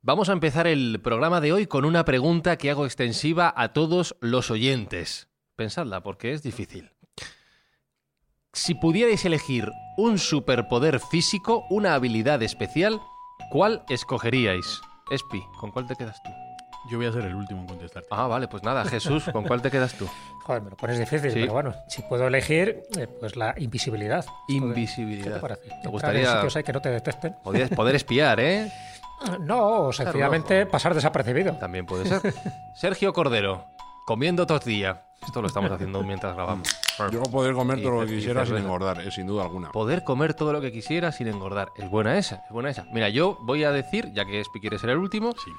Vamos a empezar el programa de hoy con una pregunta que hago extensiva a todos los oyentes. Pensadla, porque es difícil. Si pudierais elegir un superpoder físico, una habilidad especial, ¿cuál escogeríais? Espi, ¿con cuál te quedas tú? Yo voy a ser el último en contestarte. Ah, vale, pues nada, Jesús, ¿con cuál te quedas tú? Joder, me lo pones difícil, Sí. pero bueno, si puedo elegir, eh, pues la invisibilidad. ¿Qué Invisibilidad. te parece? ¿Te Entrar gustaría- en sitios ahí que no te detecten? Podrías poder espiar, ¿eh? No, o sencillamente pasar desapercibido. También puede ser. Sergio Cordero, comiendo tortilla. Esto lo estamos haciendo mientras grabamos. Yo poder comer Y todo lo que quisiera sin engordar, eh, sin duda alguna. Poder comer todo lo que quisiera sin engordar. Es buena esa, es buena esa. Mira, yo voy a decir, ya que Espi quiere ser el último, Sí.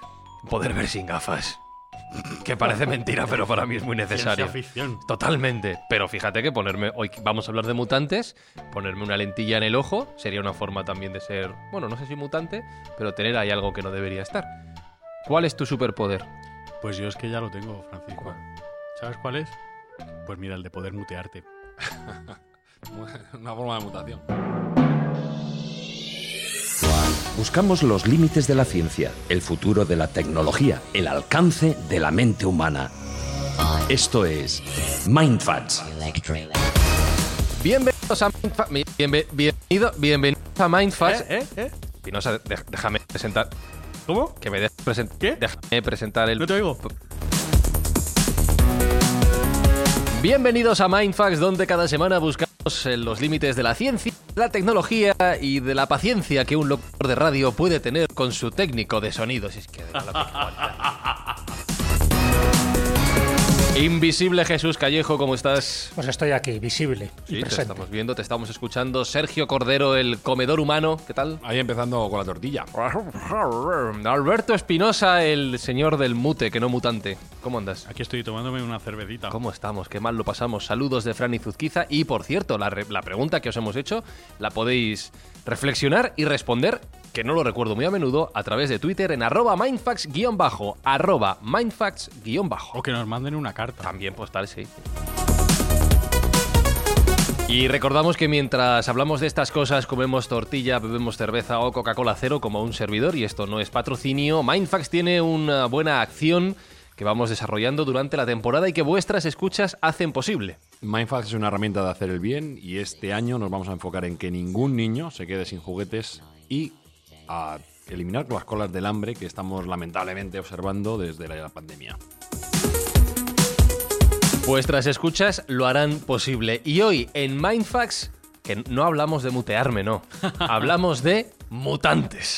Poder ver sin gafas. Que parece mentira, pero para mí es muy necesario. Ficción. Totalmente. Pero fíjate que ponerme. Hoy vamos a hablar de mutantes. Ponerme una lentilla en el ojo sería una forma también de ser. Bueno, no sé si mutante, pero tener ahí algo que no debería estar. ¿Cuál es tu superpoder? Pues yo es que ya lo tengo, Francisco. ¿Sabes cuál es? Pues mira, el de poder mutearte. Una forma de mutación. Buscamos los límites de la ciencia, el futuro de la tecnología, el alcance de la mente humana. Esto es Mindfacts. Bienvenidos a Mindfa- mi- bienve- bienvenido, bienvenidos a Mindfacts. ¿Eh? ¿Eh? Espinosa, de- déjame presentar. ¿Cómo? Que me dejes presentar. ¿Qué? Déjame presentar el. No te oigo. Bienvenidos a Mindfax, donde cada semana buscamos eh, los límites de la ciencia, la tecnología y de la paciencia que un locutor de radio puede tener con su técnico de sonidos. Es que. Invisible Jesús Callejo, ¿cómo estás? Pues estoy aquí, visible Sí, y te presente. estamos viendo, te estamos escuchando. Sergio Cordero, el comedor humano, ¿qué tal? Ahí empezando con la tortilla. Alberto Espinosa, el señor del mute, que no mutante. ¿Cómo andas? Aquí estoy tomándome una cervecita. ¿Cómo estamos? Qué mal lo pasamos. Saludos de Fran y Zuzquiza. Y por cierto, la pregunta que os hemos hecho la podéis reflexionar y responder, que no lo recuerdo muy a menudo, a través de Twitter en arroba mindfax-bajo. Arroba mindfax-bajo. O que nos manden una carta. También postal, sí. Y recordamos que mientras hablamos de estas cosas, comemos tortilla, bebemos cerveza o Coca-Cola cero como un servidor, y esto no es patrocinio, Mindfax tiene una buena acción que vamos desarrollando durante la temporada y que vuestras escuchas hacen posible. Mindfax es una herramienta de hacer el bien y este año nos vamos a enfocar en que ningún niño se quede sin juguetes y a eliminar las colas del hambre que estamos lamentablemente observando desde la pandemia. Vuestras escuchas lo harán posible. Y hoy en Mindfax, que no hablamos de mutearme, no. hablamos de mutantes.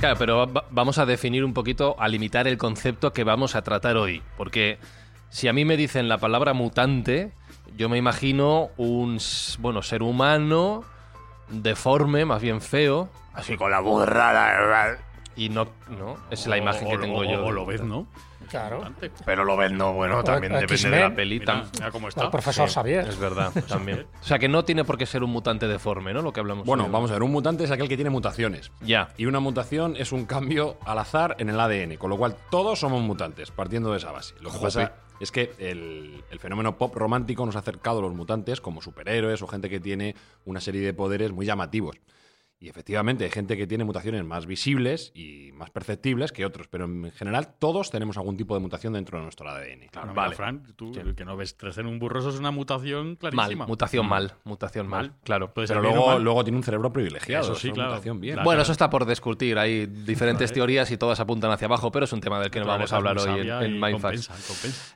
Claro, pero va- vamos a definir un poquito, a limitar el concepto que vamos a tratar hoy. Porque si a mí me dicen la palabra mutante, yo me imagino un bueno, ser humano deforme, más bien feo, así con la voz rara. Y no, no, es la imagen que O- tengo o- yo. O lo ves, ¿no? Claro. Pero lo ven, no, bueno, también o depende de la peli. Mira, tam- mira cómo El profesor Xavier. Es verdad, también. O sea, que no tiene por qué ser un mutante deforme, ¿no? Lo que hablamos Bueno, hoy. vamos a ver, un mutante es aquel que tiene mutaciones. Ya. Y una mutación es un cambio al azar en el ADN, con lo cual todos somos mutantes, partiendo de esa base. Lo que Jope. pasa es que el, el fenómeno pop romántico nos ha acercado a los mutantes como superhéroes o gente que tiene una serie de poderes muy llamativos. Y efectivamente hay gente que tiene mutaciones más visibles y más perceptibles que otros, pero en general todos tenemos algún tipo de mutación dentro de nuestro ADN. Claro, Vale. mira, tú que no ves crecer un burro, eso es una mutación clarísima. Mal, mutación mal, mutación mal, Mal. claro. Puede Pero luego, mal. luego tiene un cerebro privilegiado. Eso sí, es claro. mutación bien. Bueno, eso está por discutir. Hay diferentes teorías y todas apuntan hacia abajo, pero es un tema del que no vamos a hablar hoy en, en.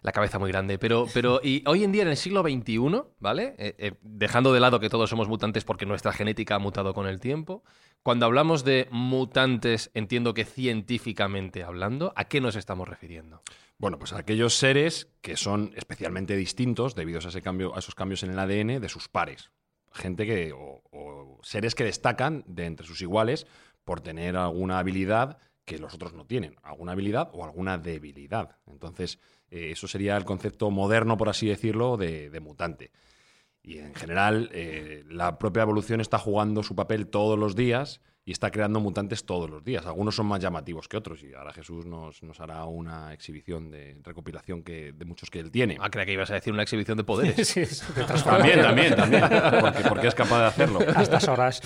La cabeza muy grande. Pero, pero y hoy en día, en el siglo XXI, ¿vale? Eh, eh, dejando de lado que todos somos mutantes porque nuestra genética ha mutado con el tiempo, cuando hablamos de mutantes, entiendo que científicamente hablando, ¿a qué nos estamos refiriendo? Bueno, pues aquellos seres que son especialmente distintos debido a, ese cambio, a esos cambios en el ADN de sus pares. Gente que. o, seres que destacan de entre sus iguales por tener alguna habilidad que los otros no tienen. Alguna habilidad o alguna debilidad. Entonces, eh, eso sería el concepto moderno, por así decirlo, de, de mutante. Y en general, eh, la propia evolución está jugando su papel todos los días y está creando mutantes todos los días. Algunos son más llamativos que otros y ahora Jesús nos, nos hará una exhibición de recopilación que, de muchos que él tiene. Ah, creía que ibas a decir una exhibición de poderes. Sí, También, también, también, porque, porque es capaz de hacerlo. A estas horas.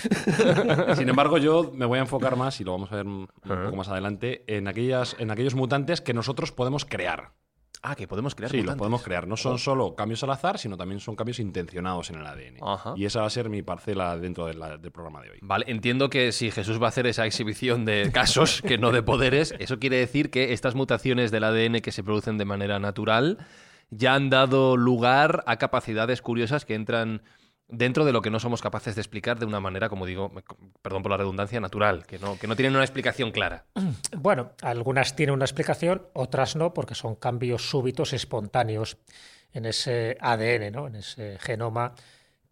Sin embargo, yo me voy a enfocar más, y lo vamos a ver un poco más adelante, en, aquellas, en aquellos mutantes que nosotros podemos crear. Ah, que podemos crear Sí, los podemos crear. No son solo cambios al azar, sino también son cambios intencionados en el ADN. Ajá. Y esa va a ser mi parcela dentro de la- del programa de hoy. Vale, entiendo que si Jesús va a hacer esa exhibición de casos, que no de poderes, eso quiere decir que estas mutaciones del ADN que se producen de manera natural ya han dado lugar a capacidades curiosas que entran dentro de lo que no somos capaces de explicar de una manera, como digo, perdón por la redundancia, natural, que no, que no tienen una explicación clara. Bueno, algunas tienen una explicación, otras no, porque son cambios súbitos, espontáneos en ese ADN, ¿no? en ese genoma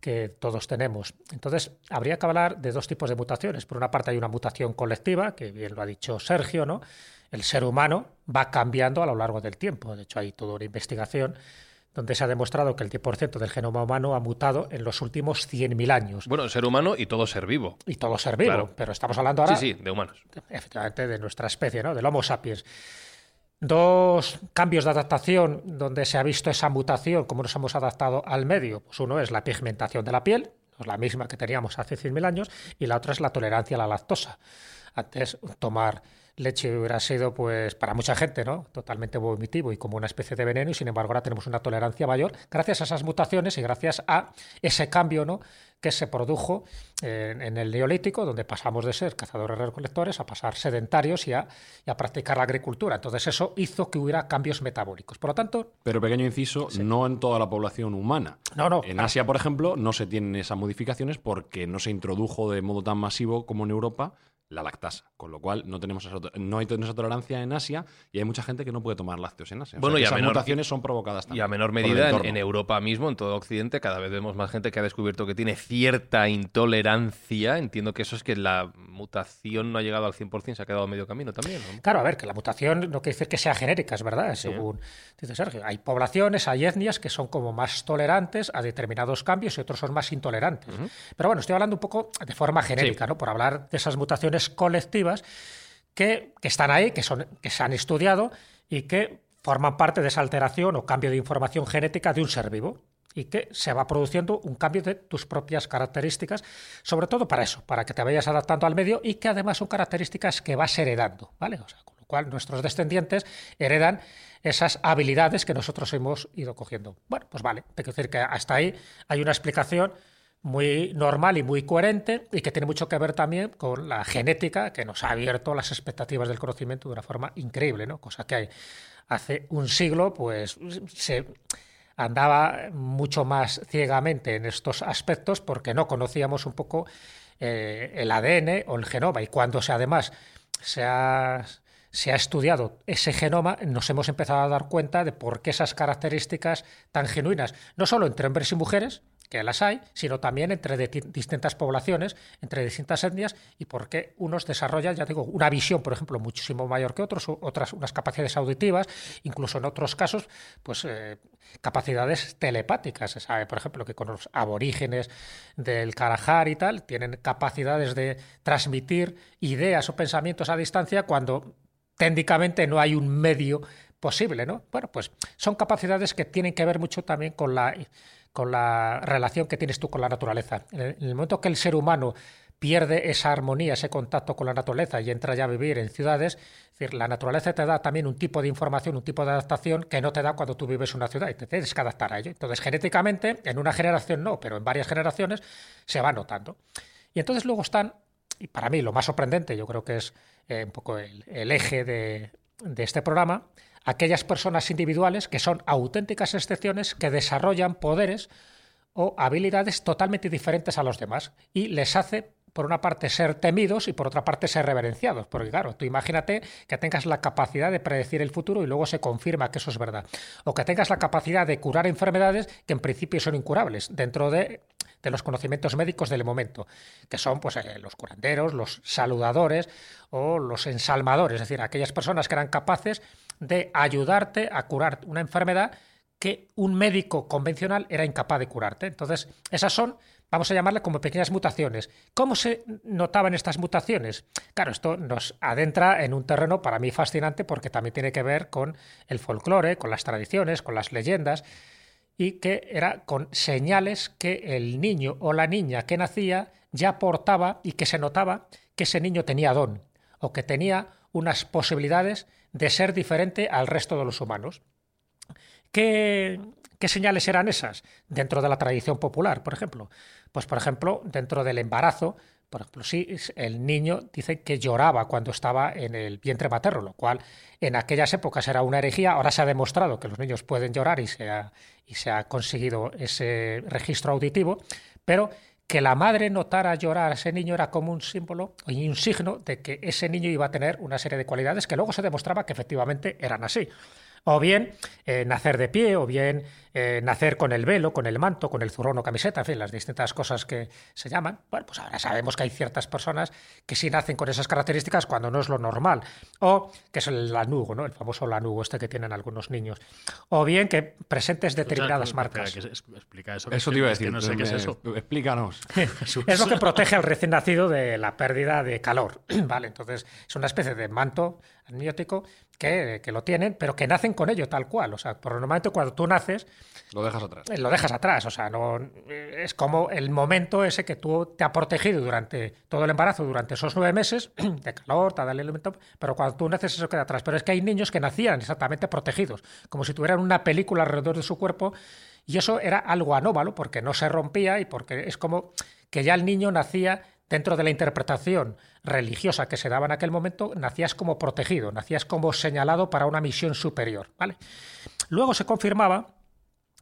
que todos tenemos. Entonces, habría que hablar de dos tipos de mutaciones. Por una parte hay una mutación colectiva, que bien lo ha dicho Sergio, ¿no? El ser humano va cambiando a lo largo del tiempo. De hecho, hay toda una investigación donde se ha demostrado que el 10% del genoma humano ha mutado en los últimos 100.000 años. Bueno, ser humano y todo ser vivo. Y todo ser vivo, Claro. pero estamos hablando ahora Sí, sí, de humanos. efectivamente de nuestra especie, ¿no? del Homo sapiens. Dos cambios de adaptación donde se ha visto esa mutación, cómo nos hemos adaptado al medio. Pues uno es la pigmentación de la piel, no es la misma que teníamos hace 100.000 años, y la otra es la tolerancia a la lactosa. Antes tomar leche hubiera sido, pues, para mucha gente, ¿no? Totalmente vomitivo y como una especie de veneno, y sin embargo ahora tenemos una tolerancia mayor gracias a esas mutaciones y gracias a ese cambio, ¿no? que se produjo en, en el Neolítico, donde pasamos de ser cazadores recolectores a pasar sedentarios y a, y a practicar la agricultura. Entonces eso hizo que hubiera cambios metabólicos. Por lo tanto, Pero pequeño inciso, no en toda la población humana. No, no, En claro. Asia, por ejemplo, no se tienen esas modificaciones porque no se introdujo de modo tan masivo como en Europa la lactasa. Con lo cual no tenemos esa, no hay esa tolerancia en Asia y hay mucha gente que no puede tomar lácteos en Asia. O sea Bueno, y a esas menor- mutaciones son provocadas Y también a menor medida en, Europa mismo, en todo Occidente, cada vez vemos más gente que ha descubierto que tiene cierta intolerancia. Entiendo que eso es que la mutación no ha llegado al 100%, se ha quedado a medio camino también. ¿no? claro, a ver, que la mutación no quiere decir que sea genérica, es verdad, según dice Sergio. Hay poblaciones, hay etnias que son como más tolerantes a determinados cambios y otros son más intolerantes. Pero bueno, estoy hablando un poco de forma genérica, ¿no? Por hablar de esas mutaciones colectivas que, están ahí, que se han estudiado y que forman parte de esa alteración o cambio de información genética de un ser vivo y que se va produciendo un cambio de tus propias características, sobre todo para eso, para que te vayas adaptando al medio y que además son características que vas heredando, ¿vale? O sea, con lo cual nuestros descendientes heredan esas habilidades que nosotros hemos ido cogiendo. Bueno, pues vale, hay que decir que hasta ahí hay una explicación muy normal y muy coherente y que tiene mucho que ver también con la genética que nos ha abierto las expectativas del conocimiento de una forma increíble, ¿no? Cosa que hace un siglo, pues se andaba mucho más ciegamente en estos aspectos porque no conocíamos un poco eh, el ADN o el genoma y cuando se además se ha se ha estudiado ese genoma, nos hemos empezado a dar cuenta de por qué esas características tan genuinas, no solo entre hombres y mujeres, que las hay, sino también entre distintas poblaciones, entre distintas etnias, y por qué unos desarrollan, ya digo, una visión, por ejemplo, muchísimo mayor que otros, otras unas capacidades auditivas, incluso en otros casos, pues eh, capacidades telepáticas. Se sabe, por ejemplo, que con los aborígenes del Kalahari y tal, tienen capacidades de transmitir ideas o pensamientos a distancia cuando técnicamente no hay un medio posible, ¿no? Bueno, pues son capacidades que tienen que ver mucho también con la, con la relación que tienes tú con la naturaleza. En el, en el momento que el ser humano pierde esa armonía, ese contacto con la naturaleza y entra ya a vivir en ciudades, es decir, la naturaleza te da también un tipo de información, un tipo de adaptación que no te da cuando tú vives en una ciudad y te tienes que adaptar a ello. Entonces, genéticamente, en una generación no, pero en varias generaciones se va notando. Y entonces luego están, y para mí lo más sorprendente, yo creo que es eh, un poco el, eje de, de este programa, aquellas personas individuales que son auténticas excepciones que desarrollan poderes o habilidades totalmente diferentes a los demás y les hace por una parte ser temidos y por otra parte ser reverenciados. Porque claro, tú imagínate que tengas la capacidad de predecir el futuro y luego se confirma que eso es verdad. O que tengas la capacidad de curar enfermedades que en principio son incurables dentro de, los conocimientos médicos del momento, que son pues, eh, los curanderos, los saludadores o los ensalmadores, es decir, aquellas personas que eran capaces de ayudarte a curar una enfermedad que un médico convencional era incapaz de curarte. Entonces, esas son vamos a llamarle como pequeñas mutaciones. ¿Cómo se notaban estas mutaciones? Claro, esto nos adentra en un terreno para mí fascinante porque también tiene que ver con el folclore, con las tradiciones, con las leyendas y que era con señales que el niño o la niña que nacía ya aportaba y que se notaba que ese niño tenía don o que tenía unas posibilidades de ser diferente al resto de los humanos. ¿Qué, ¿Qué señales eran esas? Dentro de la tradición popular, por ejemplo. Pues, por ejemplo, dentro del embarazo, por ejemplo, sí, el niño dice que lloraba cuando estaba en el vientre materno, lo cual en aquellas épocas era una herejía. Ahora se ha demostrado que los niños pueden llorar y se ha, y se ha conseguido ese registro auditivo, pero que la madre notara llorar a ese niño era como un símbolo y un signo de que ese niño iba a tener una serie de cualidades que luego se demostraba que efectivamente eran así o bien eh, nacer de pie, o bien eh, nacer con el velo, con el manto, con el zurrón o camiseta, en fin, las distintas cosas que se llaman. Bueno, pues ahora sabemos que hay ciertas personas que sí nacen con esas características cuando no es lo normal. O que es el lanugo, ¿no? El famoso lanugo este que tienen algunos niños. O bien que presentes determinadas marcas. explica eso. Eso te iba a decir. No sé qué es eso. Explícanos. es lo que protege al recién nacido de la pérdida de calor. vale, entonces es una especie de manto amniótico que, que, lo tienen, pero que nacen con ello tal cual. O sea, por normalmente cuando tú naces, lo dejas atrás. Lo dejas atrás, o sea, no es como el momento ese que tú te ha protegido durante todo el embarazo, durante esos nueve meses, de calor, tal elemento, pero cuando tú naces eso queda atrás. Pero es que hay niños que nacían exactamente protegidos, como si tuvieran una película alrededor de su cuerpo, y eso era algo anómalo, porque no se rompía y porque es como que ya el niño nacía dentro de la interpretación religiosa que se daba en aquel momento, nacías como protegido, nacías como señalado para una misión superior. ¿vale? Luego se confirmaba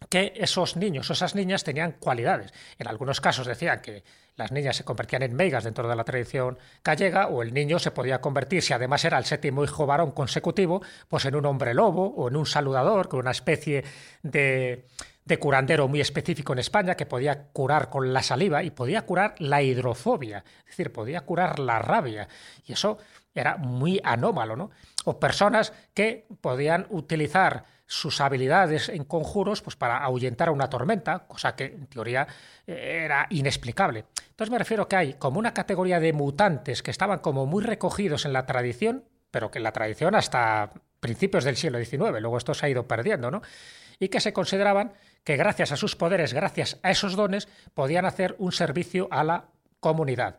que esos niños o esas niñas tenían cualidades. En algunos casos decían que las niñas se convertían en megas dentro de la tradición gallega o el niño se podía convertir, si además era el séptimo hijo varón consecutivo, pues en un hombre lobo o en un saludador, con una especie de, de curandero muy específico en España que podía curar con la saliva y podía curar la hidrofobia, es decir, podía curar la rabia. Y eso era muy anómalo, ¿no? O personas que podían utilizar sus habilidades en conjuros pues para ahuyentar a una tormenta, cosa que en teoría eh, era inexplicable. Entonces me refiero que hay como una categoría de mutantes que estaban como muy recogidos en la tradición, pero que en la tradición hasta principios del siglo XIX, luego esto se ha ido perdiendo, ¿no? Y que se consideraban que gracias a sus poderes, gracias a esos dones, podían hacer un servicio a la comunidad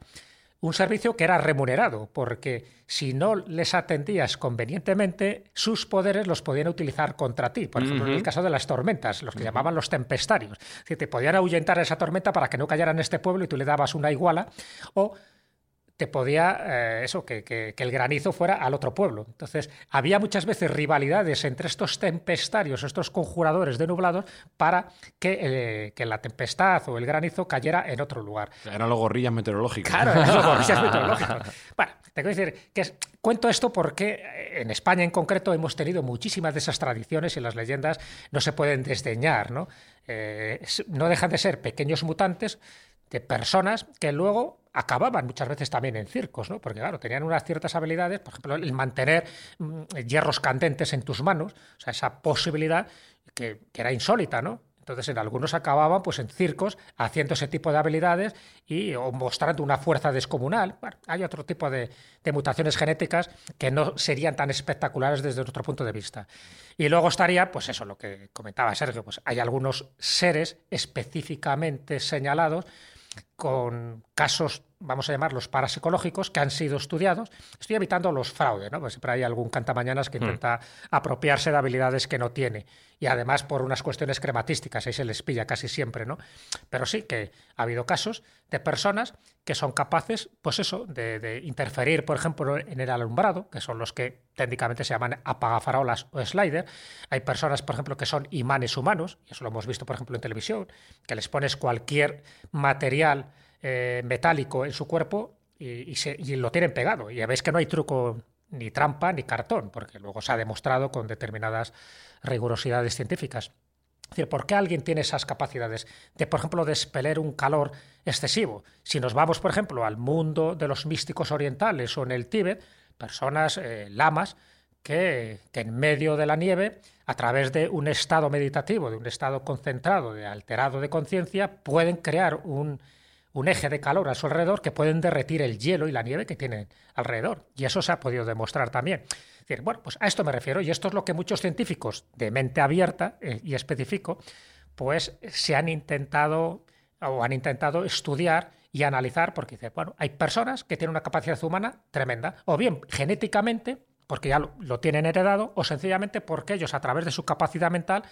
un servicio que era remunerado, porque si no les atendías convenientemente, sus poderes los podían utilizar contra ti. Por ejemplo, en el caso de las tormentas, los que llamaban los tempestarios. Es te podían ahuyentar esa tormenta para que no cayera en este pueblo y tú le dabas una iguala, o te podía, eh, eso, que, el granizo fuera al otro pueblo. Entonces, había muchas veces rivalidades entre estos tempestarios, estos conjuradores de nublados, para que, eh, la tempestad o el granizo cayera en otro lugar. Eran los gorrillas meteorológicos. Claro, eran los gorrillas meteorológicos. Bueno, tengo que decir que cuento esto porque eh, en España en concreto hemos tenido muchísimas de esas tradiciones y las leyendas no se pueden desdeñar, ¿no? no dejan de ser pequeños mutantes de personas que luego acababan muchas veces también en circos, ¿no? Porque claro, tenían unas ciertas habilidades, por ejemplo, el mantener mm, hierros candentes en tus manos, o sea, esa posibilidad que, era insólita, ¿no? Entonces, en algunos acababan pues en circos haciendo ese tipo de habilidades y o mostrando una fuerza descomunal. Bueno, hay otro tipo de, mutaciones genéticas que no serían tan espectaculares desde nuestro punto de vista. Y luego estaría, pues eso, lo que comentaba Sergio, pues hay algunos seres específicamente señalados con casos vamos a llamarlos parapsicológicos, que han sido estudiados. Estoy evitando los fraudes, ¿no? Pues siempre hay algún cantamañanas que hmm. intenta apropiarse de habilidades que no tiene. Y además por unas cuestiones crematísticas, ahí se les pilla casi siempre, ¿no? Pero sí que ha habido casos de personas que son capaces, pues eso, de, interferir, por ejemplo, en el alumbrado, que son los que técnicamente se llaman apagafarolas o slider. Hay personas, por ejemplo, que son imanes humanos, y eso lo hemos visto, por ejemplo, en televisión, que les pones cualquier material eh, metálico en su cuerpo y, lo tienen pegado. Y ya veis que no hay truco ni trampa ni cartón, porque luego se ha demostrado con determinadas rigurosidades científicas. Es decir, ¿por qué alguien tiene esas capacidades de, por ejemplo, despeler un calor excesivo? Si nos vamos, por ejemplo, al mundo de los místicos orientales o en el Tíbet, personas, eh, lamas, que, que, en medio de la nieve, a través de un estado meditativo, de un estado concentrado, de alterado de conciencia, pueden crear un, un eje de calor a su alrededor que pueden derretir el hielo y la nieve que tienen alrededor. Y eso se ha podido demostrar también. decir, bueno, pues a esto me refiero, y esto es lo que muchos científicos de mente abierta eh, y específico, pues se han intentado o han intentado estudiar y analizar, porque dice, bueno, hay personas que tienen una capacidad humana tremenda, o bien genéticamente, porque ya lo tienen heredado, o sencillamente porque ellos a través de su capacidad mental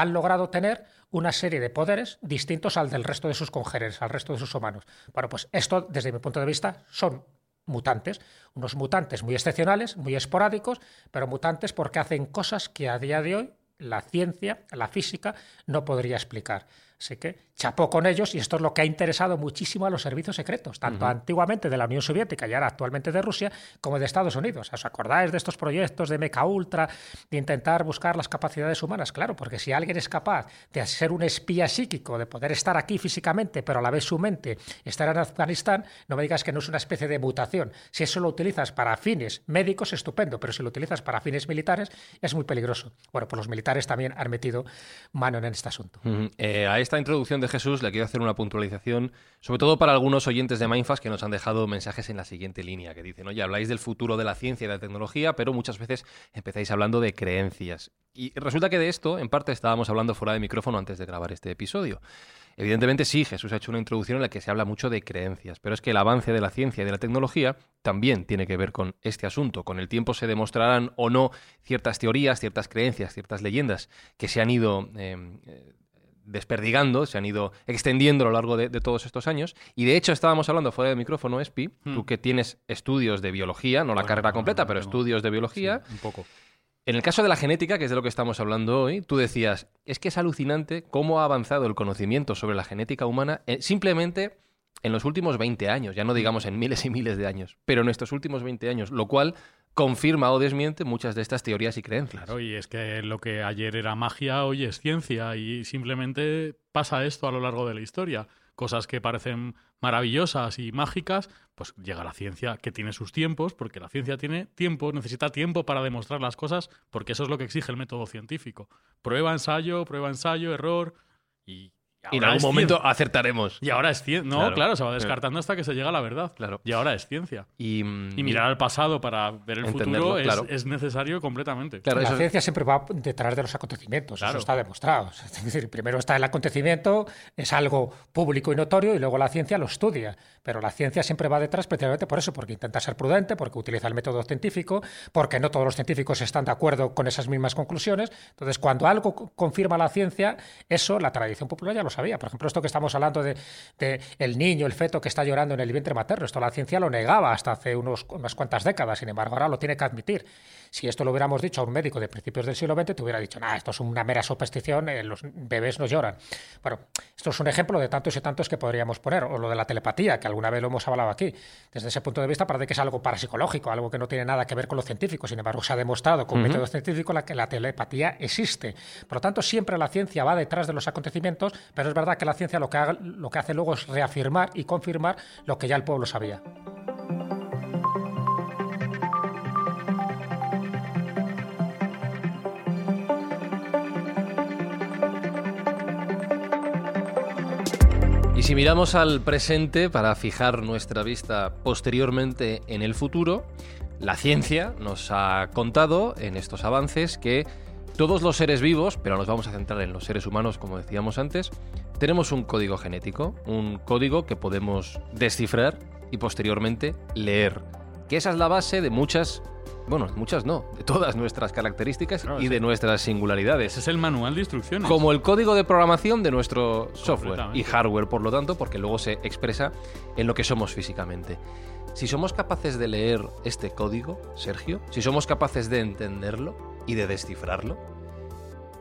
han logrado tener una serie de poderes distintos al del resto de sus congéneres, al resto de sus humanos. Bueno, pues esto, desde mi punto de vista, son mutantes, unos mutantes muy excepcionales, muy esporádicos, pero mutantes porque hacen cosas que a día de hoy la ciencia, la física, no podría explicar. Así que chapó con ellos y esto es lo que ha interesado muchísimo a los servicios secretos, tanto antiguamente de la Unión Soviética y ahora actualmente de Rusia, como de Estados Unidos. ¿Os acordáis de estos proyectos de Meca Ultra, de intentar buscar las capacidades humanas? Claro, porque si alguien es capaz de ser un espía psíquico, de poder estar aquí físicamente, pero a la vez su mente estar en Afganistán, no me digas que no es una especie de mutación. Si eso lo utilizas para fines médicos, estupendo, pero si lo utilizas para fines militares, es muy peligroso. Bueno, pues los militares también han metido mano en este asunto esta introducción de Jesús le quiero hacer una puntualización, sobre todo para algunos oyentes de Mindfast que nos han dejado mensajes en la siguiente línea, que dicen, oye, habláis del futuro de la ciencia y de la tecnología, pero muchas veces empezáis hablando de creencias. Y resulta que de esto, en parte, estábamos hablando fuera de micrófono antes de grabar este episodio. Evidentemente sí, Jesús ha hecho una introducción en la que se habla mucho de creencias, pero es que el avance de la ciencia y de la tecnología también tiene que ver con este asunto. Con el tiempo se demostrarán o no ciertas teorías, ciertas creencias, ciertas leyendas que se han ido eh, desperdigando, se han ido extendiendo a lo largo de, todos estos años. Y de hecho estábamos hablando fuera del micrófono, Espi, hmm. tú que tienes estudios de biología, no la carrera completa, pero estudios de biología. un poco. En el caso de la genética, que es de lo que estamos hablando hoy, tú decías, es que es alucinante cómo ha avanzado el conocimiento sobre la genética humana eh, simplemente en los últimos 20 años, ya no digamos en miles y miles de años, pero en estos últimos 20 años, lo cual confirma o desmiente muchas de estas teorías y creencias. Claro, y es que lo que ayer era magia, hoy es ciencia, y simplemente pasa esto a lo largo de la historia. Cosas que parecen maravillosas y mágicas, pues llega la ciencia que tiene sus tiempos, porque la ciencia tiene tiempo, necesita tiempo para demostrar las cosas, porque eso es lo que exige el método científico. Prueba, ensayo, prueba, ensayo, error, y y en algún momento acertaremos. Y ahora es ciencia. No, claro, se va descartando hasta que se llega a la verdad. Claro. Y ahora es ciencia. Y, mirar al pasado para ver el futuro es, necesario completamente. la ciencia siempre va detrás de los acontecimientos. Eso está demostrado. Es decir, primero está el acontecimiento, es algo público y notorio, y luego la ciencia lo estudia. Pero la ciencia siempre va detrás precisamente por eso, porque intenta ser prudente, porque utiliza el método científico, porque no todos los científicos están de acuerdo con esas mismas conclusiones. Entonces, cuando algo confirma la ciencia, eso la tradición popular ya lo sabía. Por ejemplo, esto que estamos hablando de, el niño, el feto que está llorando en el vientre materno, esto la ciencia lo negaba hasta hace unas cuantas décadas, sin embargo, ahora lo tiene que admitir. Si esto lo hubiéramos dicho a un médico de principios del siglo XX, te hubiera dicho, nada, esto es una mera superstición, eh, los bebés no lloran. Bueno, esto es un ejemplo de tantos y tantos que podríamos poner, o lo de la telepatía, que alguna vez lo hemos hablado aquí. Desde ese punto de vista parece que es algo parapsicológico, algo que no tiene nada que ver con lo científico, sin embargo, se ha demostrado con método científico la, que la telepatía existe. Por lo tanto, siempre la ciencia va detrás de los acontecimientos, pero es verdad que la ciencia lo que, lo que hace luego es reafirmar y confirmar lo que ya el pueblo sabía. Si miramos al presente para fijar nuestra vista posteriormente en el futuro, la ciencia nos ha contado en estos avances que todos los seres vivos, pero nos vamos a centrar en los seres humanos como decíamos antes, tenemos un código genético, un código que podemos descifrar y posteriormente leer. Que esa es la base de muchas, bueno, muchas no, de todas nuestras características Claro, y sí. de nuestras singularidades. Ese es el manual de instrucciones. Como el código de programación de nuestro software y hardware, por lo tanto, porque luego se expresa en lo que somos físicamente. Si somos capaces de leer este código, Sergio, si somos capaces de entenderlo y de descifrarlo,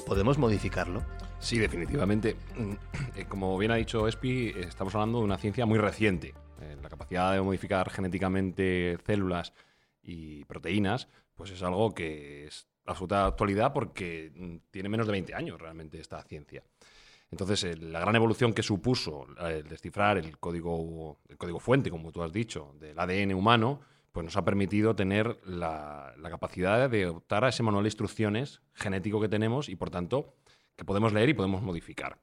podemos modificarlo. Sí, definitivamente. Mm, eh, Como bien ha dicho Espi, estamos hablando de una ciencia muy reciente. Eh, La capacidad de modificar genéticamente células y proteínas, pues es algo que es absoluta actualidad porque mm, tiene menos de 20 años realmente esta ciencia. Entonces, la gran evolución que supuso eh, el descifrar el código, el código fuente, como tú has dicho, del ADN humano, pues nos ha permitido tener la, capacidad de optar a ese manual de instrucciones genético que tenemos y, por tanto, que podemos leer y podemos modificar.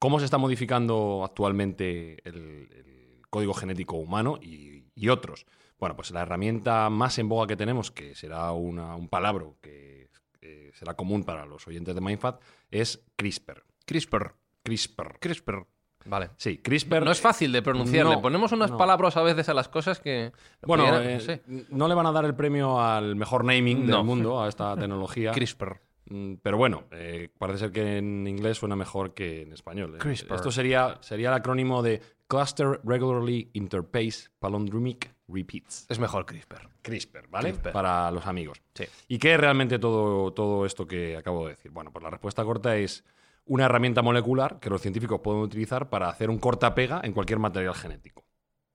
¿Cómo se está modificando actualmente el, código genético humano y otros? Bueno, pues la herramienta más en boga que tenemos, que será una- un palabra que eh, será común para los oyentes de Mindfat, es CRISPR. CRISPR. CRISPR. CRISPR. Vale. Sí, CRISPR. No es fácil de pronunciar. Le ponemos unas no. palabras a veces a las cosas que. Bueno, que eh, no sé. no le van a dar el premio al mejor naming No. del mundo a esta tecnología. CRISPR. Mm, Pero bueno, eh, parece ser que en inglés suena mejor que en español. Eh, CRISPR. Esto sería, sería el acrónimo de Cluster Regularly Interpace Palindromic Repeats. Es mejor CRISPR. CRISPR, ¿vale? CRISPR. Para los amigos. Sí. ¿Y qué es realmente todo, todo esto que acabo de decir? Bueno, pues la respuesta corta es una herramienta molecular que los científicos pueden utilizar para hacer un corta-pega en cualquier material genético.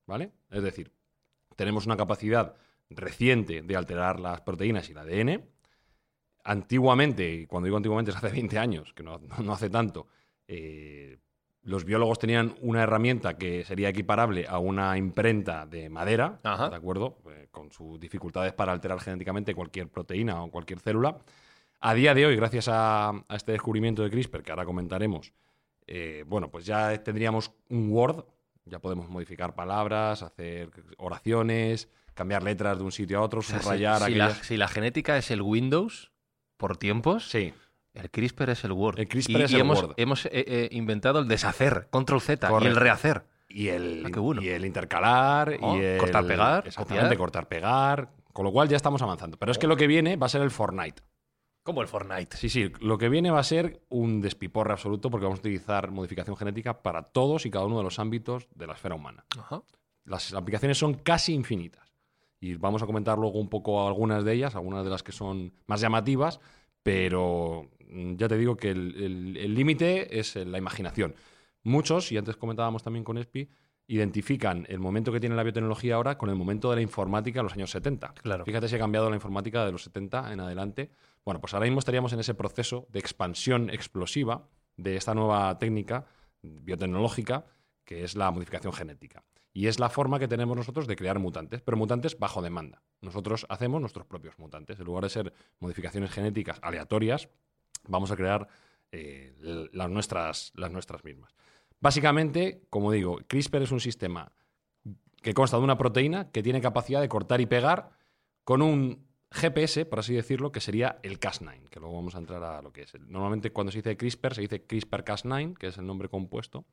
¿Vale? Es decir, tenemos una capacidad reciente de alterar las proteínas y el ADN. Antiguamente, y cuando digo antiguamente es hace 20 años, que no, no hace tanto, eh, los biólogos tenían una herramienta que sería equiparable a una imprenta de madera, Ajá. ¿de acuerdo? Eh, con sus dificultades para alterar genéticamente cualquier proteína o cualquier célula. A día de hoy, gracias a, a este descubrimiento de CRISPR, que ahora comentaremos, eh, bueno, pues ya tendríamos un Word, ya podemos modificar palabras, hacer oraciones, cambiar letras de un sitio a otro, O sea, si- subrayar si, la, si la genética es el Windows por tiempos, Sí, el CRISPR es el Word. El CRISPR y, es y el hemos, Word. hemos eh, eh, inventado el deshacer, control Z, y el rehacer. y el, Ah, bueno. y el intercalar, Oh, y el... cortar, pegar, Exactamente, copiar. cortar, pegar, con lo cual ya estamos avanzando. Pero es que lo que viene va a ser el Fortnite. Como el Fortnite. Sí, sí, lo que viene va a ser un despiporre absoluto porque vamos a utilizar modificación genética para todos y cada uno de los ámbitos de la esfera humana. Ajá. Las aplicaciones son casi infinitas. Y vamos a comentar luego un poco algunas de ellas, algunas de las que son más llamativas, pero ya te digo que el límite es eh, la imaginación. Muchos, y antes comentábamos también con Espi, identifican el momento que tiene la biotecnología ahora con el momento de la informática en los años 70. Claro. Fíjate si ha cambiado la informática de los 70 en adelante. Bueno, pues ahora mismo estaríamos en ese proceso de expansión explosiva de esta nueva técnica biotecnológica que es la modificación genética. Y es la forma que tenemos nosotros de crear mutantes, pero mutantes bajo demanda. Nosotros hacemos nuestros propios mutantes. En lugar de ser modificaciones genéticas aleatorias, vamos a crear eh, las, nuestras, las nuestras mismas. Básicamente, como digo, CRISPR es un sistema que consta de una proteína que tiene capacidad de cortar y pegar con un GPS, por así decirlo, que sería el Cas9, que luego vamos a entrar a lo que es. Normalmente cuando se dice CRISPR, se dice CRISPR-Cas9, que es el nombre compuesto.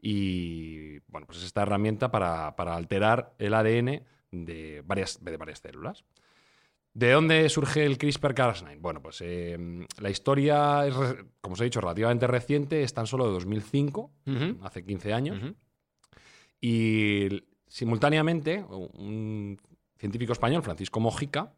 Y bueno, pues es esta herramienta para, para alterar el ADN de varias, de varias células. ¿De dónde surge el CRISPR-Cas9? Bueno, pues eh, la historia es, como os he dicho, relativamente reciente, es tan solo de 2005, Ujú. hace 15 años. Y simultáneamente, un científico español, Francisco Mojica,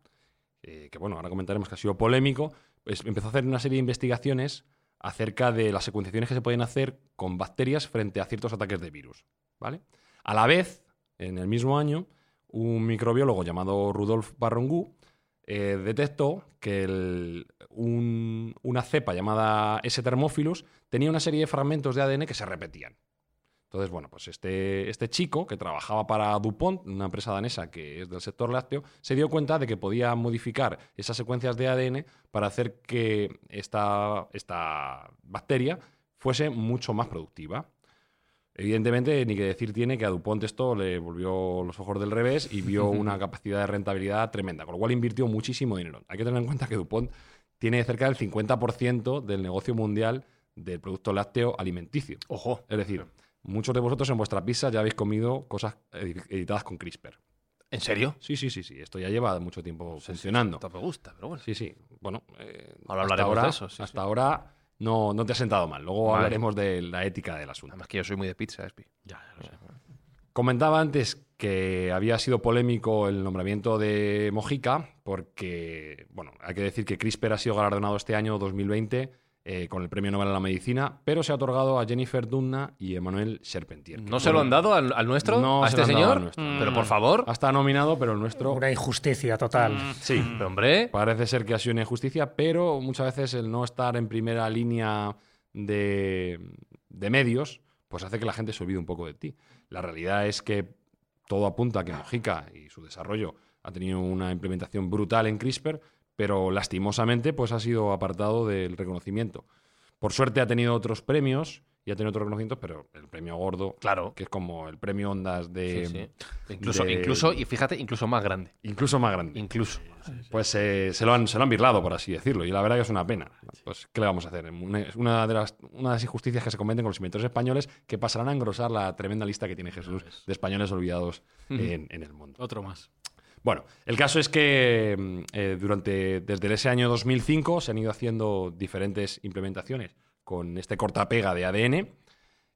eh, que bueno, ahora comentaremos que ha sido polémico, pues empezó a hacer una serie de investigaciones acerca de las secuenciaciones que se pueden hacer con bacterias frente a ciertos ataques de virus. ¿vale? A la vez, en el mismo año, un microbiólogo llamado Rudolf Barrongou eh, detectó que una cepa llamada S. thermophilus tenía una serie de fragmentos de ADN que se repetían. Entonces, bueno, pues este, este chico que trabajaba para DuPont, una empresa danesa que es del sector lácteo, se dio cuenta de que podía modificar esas secuencias de ADN para hacer que esta bacteria fuese mucho más productiva. Evidentemente, ni que decir tiene que a DuPont esto le volvió los ojos del revés y vio una capacidad de rentabilidad tremenda, con lo cual invirtió muchísimo dinero. Hay que tener en cuenta que DuPont tiene cerca del 50% del negocio mundial del producto lácteo alimenticio. Ojo. Es decir, muchos de vosotros en vuestra pizza ya habéis comido cosas editadas con CRISPR. ¿En serio? Sí, sí, sí, sí. Esto ya lleva mucho tiempo funcionando. Esto me gusta, pero bueno. Sí, sí. Bueno, eh, Ahora hasta hablaremos ahora, de eso, sí, hasta sí. ahora no, no te ha sentado mal. Luego Vale. hablaremos de la ética del asunto. Además que yo soy muy de pizza, Espi. Ya, ya lo sé. Comentaba antes que había sido polémico el nombramiento de Mojica porque, bueno, hay que decir que CRISPR ha sido galardonado este año 2020 eh, con el Premio Nobel a la Medicina, pero se ha otorgado a Jennifer Doudna y Emmanuel Charpentier. que ¿No se lo han dado al, al nuestro? No ¿A se este lo han dado señor? al nuestro. Mm. Pero por favor. Ha estado nominado, pero el nuestro Una injusticia total. Mm. sí. Pero hombre. Parece ser que ha sido una injusticia, pero muchas veces el no estar en primera línea de, de medios, pues hace que la gente se olvide un poco de ti. La realidad es que todo apunta a que Mojica y su desarrollo ha tenido una implementación brutal en CRISPR, pero lastimosamente pues ha sido apartado del reconocimiento. Por suerte ha tenido otros premios y ha tenido otros reconocimientos, pero el premio gordo, Claro. que es como el premio Ondas de... Sí, sí. Incluso, de- incluso, y fíjate, incluso más grande. Incluso más grande. Incluso. Pues eh, se, lo han, se lo han birlado, por así decirlo, y la verdad que es una pena. Pues, ¿qué le vamos a hacer? Una, es una, de las, una de las injusticias que se cometen con los inventores españoles que pasarán a engrosar la tremenda lista que tiene Jesús de españoles olvidados en, en el mundo. Otro más. Bueno, el caso es que mm, eh, durante, desde ese año 2005 se han ido haciendo diferentes implementaciones con este cortapega de ADN.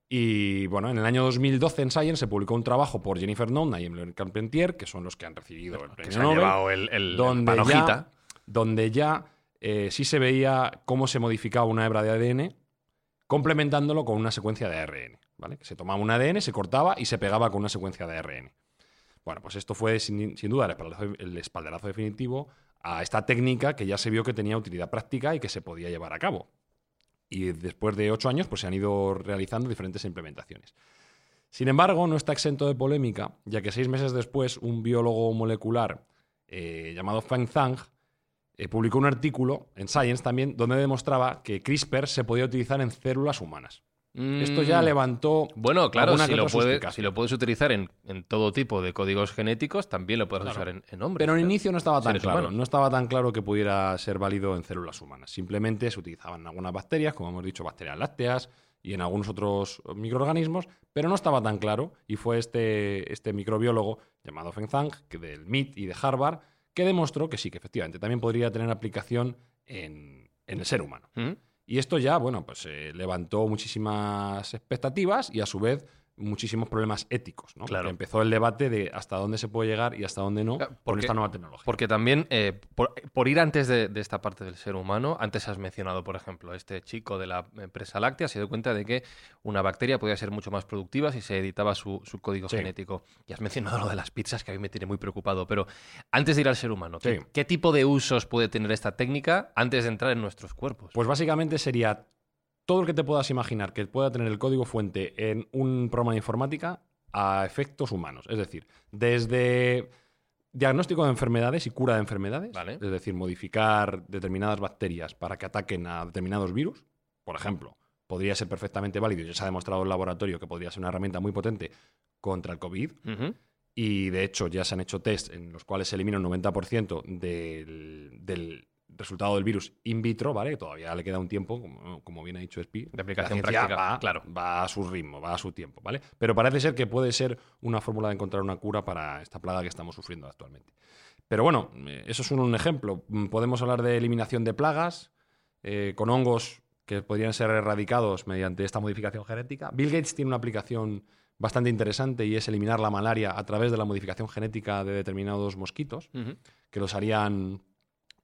Y bueno, en el año 2012 en Science se publicó un trabajo por Jennifer Doudna y Emmanuel Carpentier, que son los que han recibido el Que premio se Nobel llevado el, el, el donde ya, donde ya eh, sí se veía cómo se modificaba una hebra de ADN complementándolo con una secuencia de ARN. ¿vale? Que se tomaba un ADN, se cortaba y se pegaba con una secuencia de ARN. Bueno, pues esto fue sin, duda el espaldarazo, el espaldarazo definitivo a esta técnica que ya se vio que tenía utilidad práctica y que se podía llevar a cabo. Y después de ocho años, pues se han ido realizando diferentes implementaciones. Sin embargo, no está exento de polémica, ya que seis meses después, un biólogo molecular eh, llamado Feng Zhang eh, publicó un artículo en Science también donde demostraba que CRISPR se podía utilizar en células humanas. Esto ya Mm. levantó. Bueno, claro, si lo, suspicacia. si lo puedes utilizar en, en todo tipo de códigos genéticos, también lo puedes usar en, en hombres. Pero en ¿eh? inicio no estaba tan claro. humanos. No estaba tan claro que pudiera ser válido en células humanas. Simplemente se utilizaban algunas bacterias, como hemos dicho, bacterias lácteas y en algunos otros microorganismos, pero no estaba tan claro. Y fue este, este microbiólogo llamado Feng Zhang, que del MIT y de Harvard, que demostró que sí, que efectivamente también podría tener aplicación en, en el ser humano. ¿Mm? Y esto ya, bueno, pues eh, levantó muchísimas expectativas y a su vez muchísimos problemas éticos, ¿no? Claro. Porque empezó el debate de hasta dónde se puede llegar y hasta dónde no Claro, con porque- esta nueva tecnología. Porque también, eh, por, por ir antes de, de esta parte del ser humano, antes has mencionado, por ejemplo, este chico de la empresa láctea se dio cuenta de que una bacteria podía ser mucho más productiva si se editaba su, su código Sí. genético. Y has mencionado lo de las pizzas, que a mí me tiene muy preocupado. Pero antes de ir al ser humano, ¿qué, Sí. qué tipo de usos puede tener esta técnica antes de entrar en nuestros cuerpos? Pues básicamente sería todo lo que te puedas imaginar que pueda tener el código fuente en un programa de informática a efectos humanos. Es decir, desde diagnóstico de enfermedades y cura de enfermedades, Vale. es decir, modificar determinadas bacterias para que ataquen a determinados virus, por ejemplo, podría ser perfectamente válido, ya se ha demostrado en el laboratorio que podría ser una herramienta muy potente contra el COVID, y de hecho ya se han hecho test en los cuales se elimina un 90% del, del resultado del virus in vitro, ¿vale? Todavía le queda un tiempo, como, como bien ha dicho Spi. De aplicación práctica, va, claro. va a su ritmo, va a su tiempo, ¿vale? Pero parece ser que puede ser una fórmula de encontrar una cura para esta plaga que estamos sufriendo actualmente. Pero bueno, eh, eso es un, un ejemplo. Mm, Podemos hablar de eliminación de plagas eh, con hongos que podrían ser erradicados mediante esta modificación genética. Bill Gates tiene una aplicación bastante interesante y es eliminar la malaria a través de la modificación genética de determinados mosquitos que los harían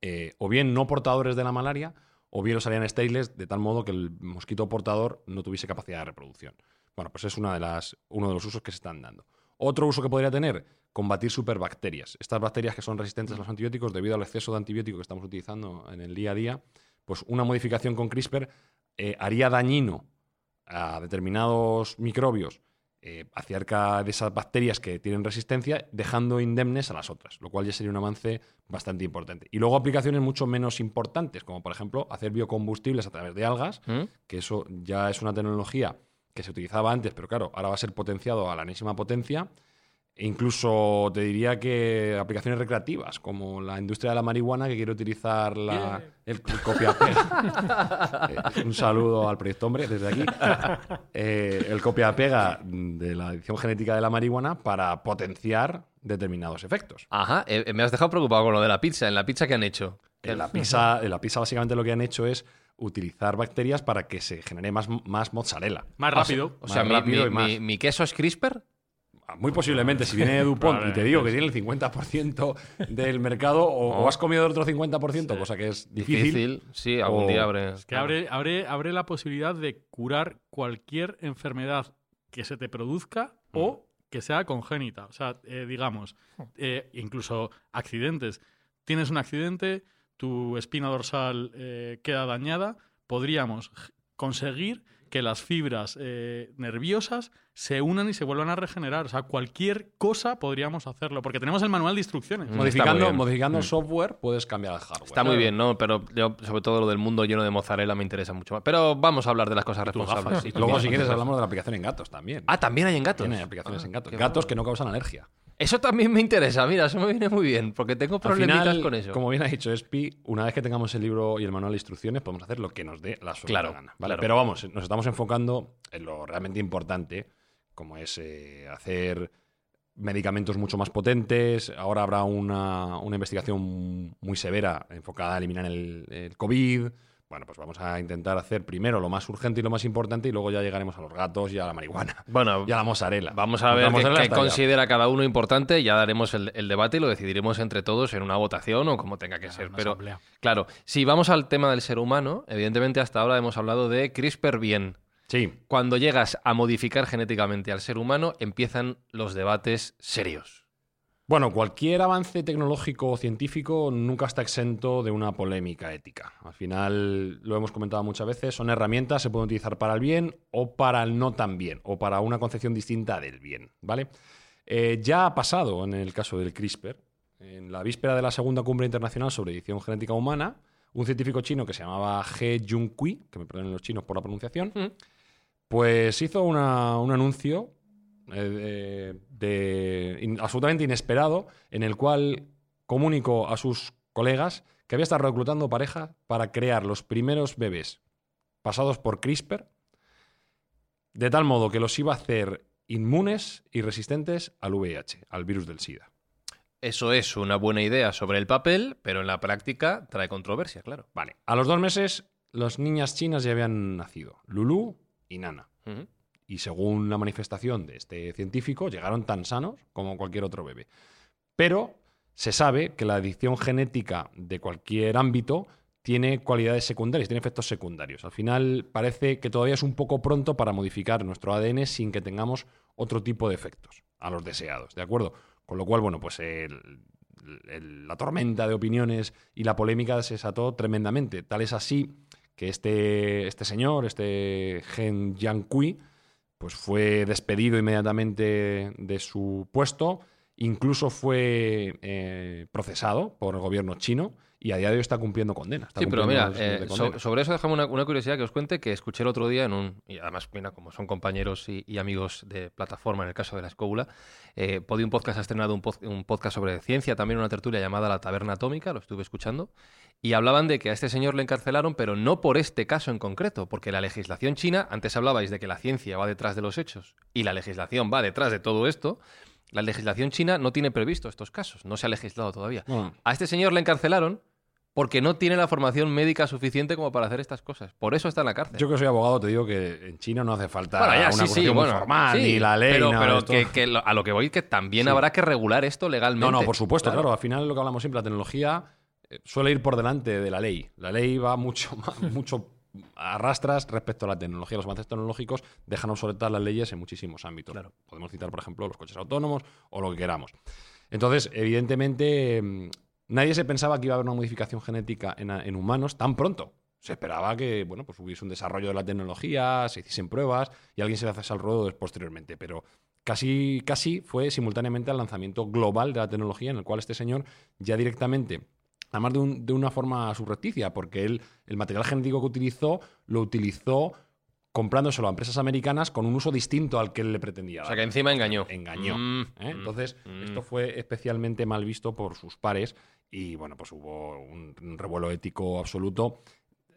eh, o bien no portadores de la malaria o bien los harían estériles de tal modo que el mosquito portador no tuviese capacidad de reproducción. Bueno, pues es una de las, uno de los usos que se están dando. Otro uso que podría tener, combatir superbacterias. Estas bacterias que son resistentes a los antibióticos debido al exceso de antibiótico que estamos utilizando en el día a día, pues una modificación con CRISPR eh, haría dañino a determinados microbios eh, acerca de esas bacterias que tienen resistencia, dejando indemnes a las otras, lo cual ya sería un avance bastante importante. Y luego aplicaciones mucho menos importantes, como por ejemplo hacer biocombustibles a través de algas, ¿Mm? que eso ya es una tecnología que se utilizaba antes, pero claro, ahora va a ser potenciado a la enésima potencia. E incluso te diría que aplicaciones recreativas, como la industria de la marihuana que quiere utilizar la, el, el copia-pega. Eh, un saludo al proyecto Hombre desde aquí. Eh, el copia-pega de la edición genética de la marihuana para potenciar determinados efectos. Ajá, eh, me has dejado preocupado con lo de la pizza. ¿En la pizza qué han hecho? En la pizza, en la pizza básicamente lo que han hecho es utilizar bacterias para que se genere más, más mozzarella. Más rápido. O sea, Más mi, rápido mi- y más. mi- mi queso es CRISPR. Muy posiblemente, si viene de Dupont y te digo que tiene el 50% del mercado, o, o has comido el otro 50%, cosa que es difícil. Difícil. Sí, algún O- día habré. Que abre, abre, abre la posibilidad de curar cualquier enfermedad que se te produzca o que sea congénita. O sea, eh, digamos, eh, incluso accidentes. Tienes un accidente, tu espina dorsal eh, queda dañada, podríamos conseguir que las fibras eh, nerviosas se unan y se vuelvan a regenerar. O sea, cualquier cosa podríamos hacerlo, porque tenemos el manual de instrucciones. Mm. Modificando, modificando el software puedes cambiar el hardware. Está muy bien, ¿no? Pero yo, sobre todo lo del mundo lleno de mozzarella me interesa mucho más. Pero vamos a hablar de las cosas responsables. Y Luego, si quieres, hablamos de la aplicación en gatos también. Ah, también hay en gatos. También hay aplicaciones Ah, en gatos. qué Gatos bueno. que no causan alergia. Eso también me interesa. Mira, eso me viene muy bien, porque tengo problemitas final, con eso. como bien ha dicho Espi, una vez que tengamos el libro y el manual de instrucciones, podemos hacer lo que nos dé la sola Claro, gana. ¿vale? claro. Pero vamos, nos estamos enfocando en lo realmente importante, como es eh, hacer medicamentos mucho más potentes. Ahora habrá una, una investigación muy severa enfocada a eliminar el, el COVID. Bueno, pues vamos a intentar hacer primero lo más urgente y lo más importante y luego ya llegaremos a los gatos y a la marihuana. Bueno, Y a la mozzarella. Vamos a ver la qué, considera cada uno importante. Ya daremos el, el debate y lo decidiremos entre todos en una votación o como tenga que ser. Pero asamblea. claro, si vamos al tema del ser humano, evidentemente hasta ahora hemos hablado de CRISPR bien. Sí, Cuando llegas a modificar genéticamente al ser humano, empiezan los debates serios. Bueno, cualquier avance tecnológico o científico nunca está exento de una polémica ética. Al final, lo hemos comentado muchas veces, son herramientas, se pueden utilizar para el bien o para el no tan bien, o para una concepción distinta del bien, ¿vale? Eh, ya ha pasado en el caso del CRISPR. En la víspera de la segunda cumbre internacional sobre edición genética humana, un científico chino que se llamaba He Jun-Kui, que me perdonen los chinos por la pronunciación, pues hizo una- un anuncio eh, de, de- in- absolutamente inesperado en el cual comunicó a sus colegas que había estado reclutando pareja para crear los primeros bebés pasados por CRISPR de tal modo que los iba a hacer inmunes y resistentes al VIH, al virus del SIDA. Eso es una buena idea sobre el papel, pero en la práctica trae controversia, claro. Vale, a los dos meses las niñas chinas ya habían nacido, Lulu y Nana. Y según la manifestación de este científico, llegaron tan sanos como cualquier otro bebé. Pero se sabe que la edición genética de cualquier ámbito tiene cualidades secundarias, tiene efectos secundarios. Al final parece que todavía es un poco pronto para modificar nuestro ADN sin que tengamos otro tipo de efectos a los deseados, ¿de acuerdo? Con lo cual, bueno, pues el- el- la tormenta de opiniones y la polémica se desató tremendamente. Tal es así que este, este señor, este Gen Jiankui, pues fue despedido inmediatamente de su puesto, incluso fue eh, procesado por el gobierno chino y a día de hoy está cumpliendo condena. está Sí, pero mira, eh, so- sobre eso déjame una, una curiosidad que os cuente que escuché el otro día en un. Y además, mira, como son compañeros y, y amigos de plataforma en el caso de la escóbula, eh, Podium Podcast ha estrenado un, pod- un podcast sobre ciencia, también una tertulia llamada La Taberna Atómica, lo estuve escuchando, y hablaban de que a este señor le encarcelaron, pero no por este caso en concreto, porque la legislación china, antes hablabais de que la ciencia va detrás de los hechos y la legislación va detrás de todo esto. La legislación china no tiene previsto estos casos, no se ha legislado todavía. A este señor le encarcelaron porque no tiene la formación médica suficiente como para hacer estas cosas. Por eso está en la cárcel. yo que soy abogado te digo que en China no hace falta Bueno, ya, una sí, sí, acusación muy bueno, formal, sí, ni la ley, Pero, pero de esto. que, que lo- a lo que voy que también Sí. habrá que regular esto legalmente. No, no, por supuesto, claro. Al final lo que hablamos siempre, la tecnología eh, suele ir por delante de la ley. La ley va mucho más, mucho arrastras respecto a la tecnología. Los avances tecnológicos dejan obsoletas las leyes en muchísimos ámbitos. Claro. Podemos citar, por ejemplo, los coches autónomos o lo que queramos. Entonces, evidentemente, mm, nadie se pensaba que iba a haber una modificación genética en, en humanos tan pronto. Se esperaba que bueno, pues hubiese un desarrollo de la tecnología, se hiciesen pruebas y alguien se hace al ruedo posteriormente. Pero casi, casi fue simultáneamente al lanzamiento global de la tecnología, en el cual este señor ya directamente, además de, un- de una forma subrepticia, porque él el material genético que utilizó lo utilizó comprándoselo a empresas americanas con un uso distinto al que él le pretendía. O sea, que encima engañó. Engañó. Mm, ¿eh? mm, Entonces, mm. esto fue especialmente mal visto por sus pares y, bueno, pues hubo un, un revuelo ético absoluto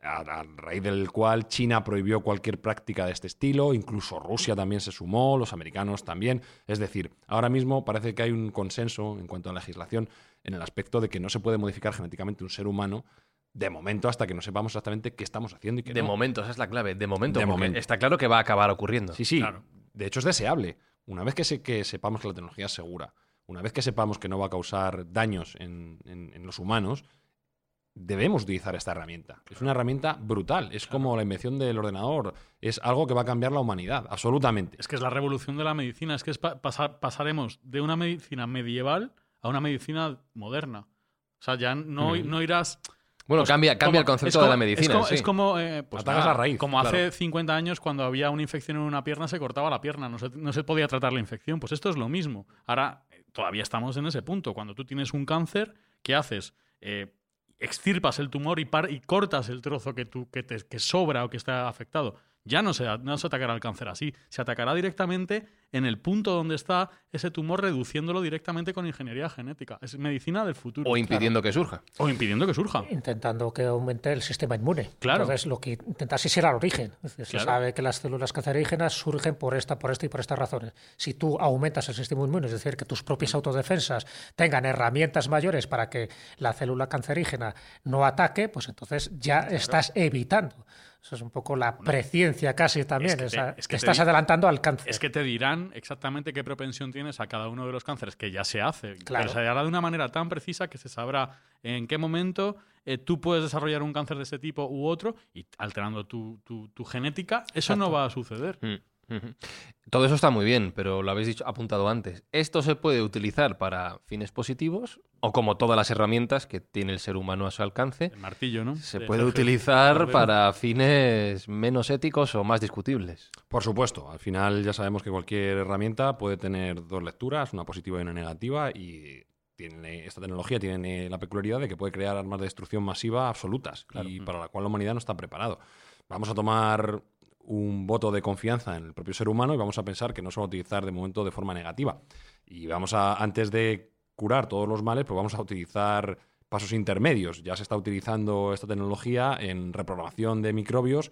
a, a raíz del cual China prohibió cualquier práctica de este estilo, incluso Rusia también se sumó, los americanos también. Es decir, ahora mismo parece que hay un consenso en cuanto a legislación en el aspecto de que no se puede modificar genéticamente un ser humano de momento hasta que no sepamos exactamente qué estamos haciendo y qué De no. momento, esa es la clave. De momento, De porque momento. está claro que va a acabar ocurriendo. Sí, sí. Claro. De hecho, es deseable. Una vez que, se- que sepamos que la tecnología es segura, una vez que sepamos que no va a causar daños en, en- en los humanos, debemos utilizar esta herramienta. Es una herramienta brutal. Es como la invención del ordenador. Es algo que va a cambiar la humanidad, absolutamente. Es que es la revolución de la medicina. Es que es pa- pasar- pasaremos de una medicina medieval a una medicina moderna. O sea, ya no, Mm. no irás. Bueno, pues, cambia, cambia como- el concepto como- de la medicina. Es como, sí. es como, eh, pues Atacas nada, la raíz, como hace claro. 50 años, cuando había una infección en una pierna, se cortaba la pierna, no se, no se podía tratar la infección. Pues esto es lo mismo. Ahora, todavía estamos en ese punto. Cuando tú tienes un cáncer, ¿qué haces? Eh, extirpas el tumor y, par- y cortas el trozo que, que, te, que sobra o que está afectado. Ya no se, no se atacará el cáncer así. Se atacará directamente en el punto donde está ese tumor, reduciéndolo directamente con ingeniería genética. Es medicina del futuro. O impidiendo que surja. O impidiendo que surja. intentando que aumente el sistema inmune. Claro. Entonces, lo que intentas es ir al origen. Es decir, Claro. Se sabe que las células cancerígenas surgen por esta, por esta y por estas razones. Si tú aumentas el sistema inmune, es decir, que tus propias autodefensas tengan herramientas mayores para que la célula cancerígena no ataque, pues entonces ya estás evitando. Eso es un poco la preciencia casi también. que te- esa- es que que te estás di- adelantando al cáncer. Es que te dirán exactamente qué propensión tienes a cada uno de los cánceres, que ya se hace. Claro. Pero se hará de una manera tan precisa que se sabrá en qué momento eh, tú puedes desarrollar un cáncer de este tipo u otro y alterando tu, tu- tu genética, eso no va a suceder. Mm, Todo eso está muy bien, pero lo habéis dicho, apuntado antes. ¿Esto se puede utilizar para fines positivos o como todas las herramientas que tiene el ser humano a su alcance? El martillo, ¿no? Se De puede utilizar para fines menos éticos o más discutibles. Por supuesto, al final ya sabemos que cualquier herramienta puede tener dos lecturas, una positiva y una negativa, y tiene, esta tecnología tiene la peculiaridad de que puede crear armas de destrucción masiva absolutas, y para la cual la humanidad no está preparado. Vamos a tomar un voto de confianza en el propio ser humano y vamos a pensar que no se va a utilizar de momento de forma negativa. Y vamos a, antes de curar todos los males, pues vamos a utilizar pasos intermedios. Ya se está utilizando esta tecnología en reprogramación de microbios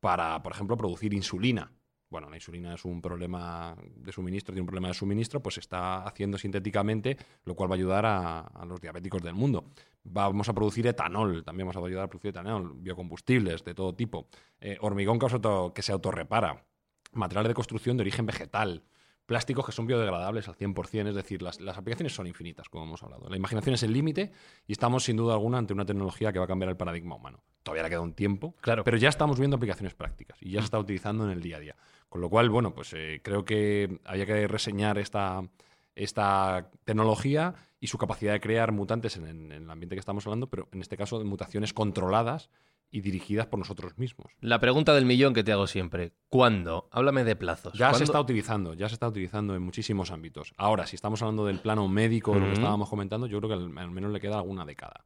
para, por ejemplo, producir insulina. Bueno, la insulina es un problema de suministro, tiene un problema de suministro, pues se está haciendo sintéticamente, lo cual va a ayudar a, a los diabéticos del mundo. Vamos a producir etanol, también vamos a ayudar a producir etanol, biocombustibles de todo tipo, eh, hormigón que, se auto- que se autorrepara, materiales de construcción de origen vegetal, plásticos que son biodegradables al 100%, es decir, las, las aplicaciones son infinitas, como hemos hablado. La imaginación es el límite y estamos sin duda alguna ante una tecnología que va a cambiar el paradigma humano. Todavía le queda un tiempo, Claro. pero ya estamos viendo aplicaciones prácticas y ya se está utilizando en el día a día. Con lo cual, bueno, pues eh, creo que había que reseñar esta, esta tecnología y su capacidad de crear mutantes en, en el ambiente que estamos hablando, pero en este caso de mutaciones controladas y dirigidas por nosotros mismos. La pregunta del millón que te hago siempre. ¿Cuándo? Háblame de plazos. Ya se está utilizando, ya se está utilizando en muchísimos ámbitos. Ahora, si estamos hablando del plano médico, de lo que estábamos comentando, yo creo que al, al menos le queda alguna década.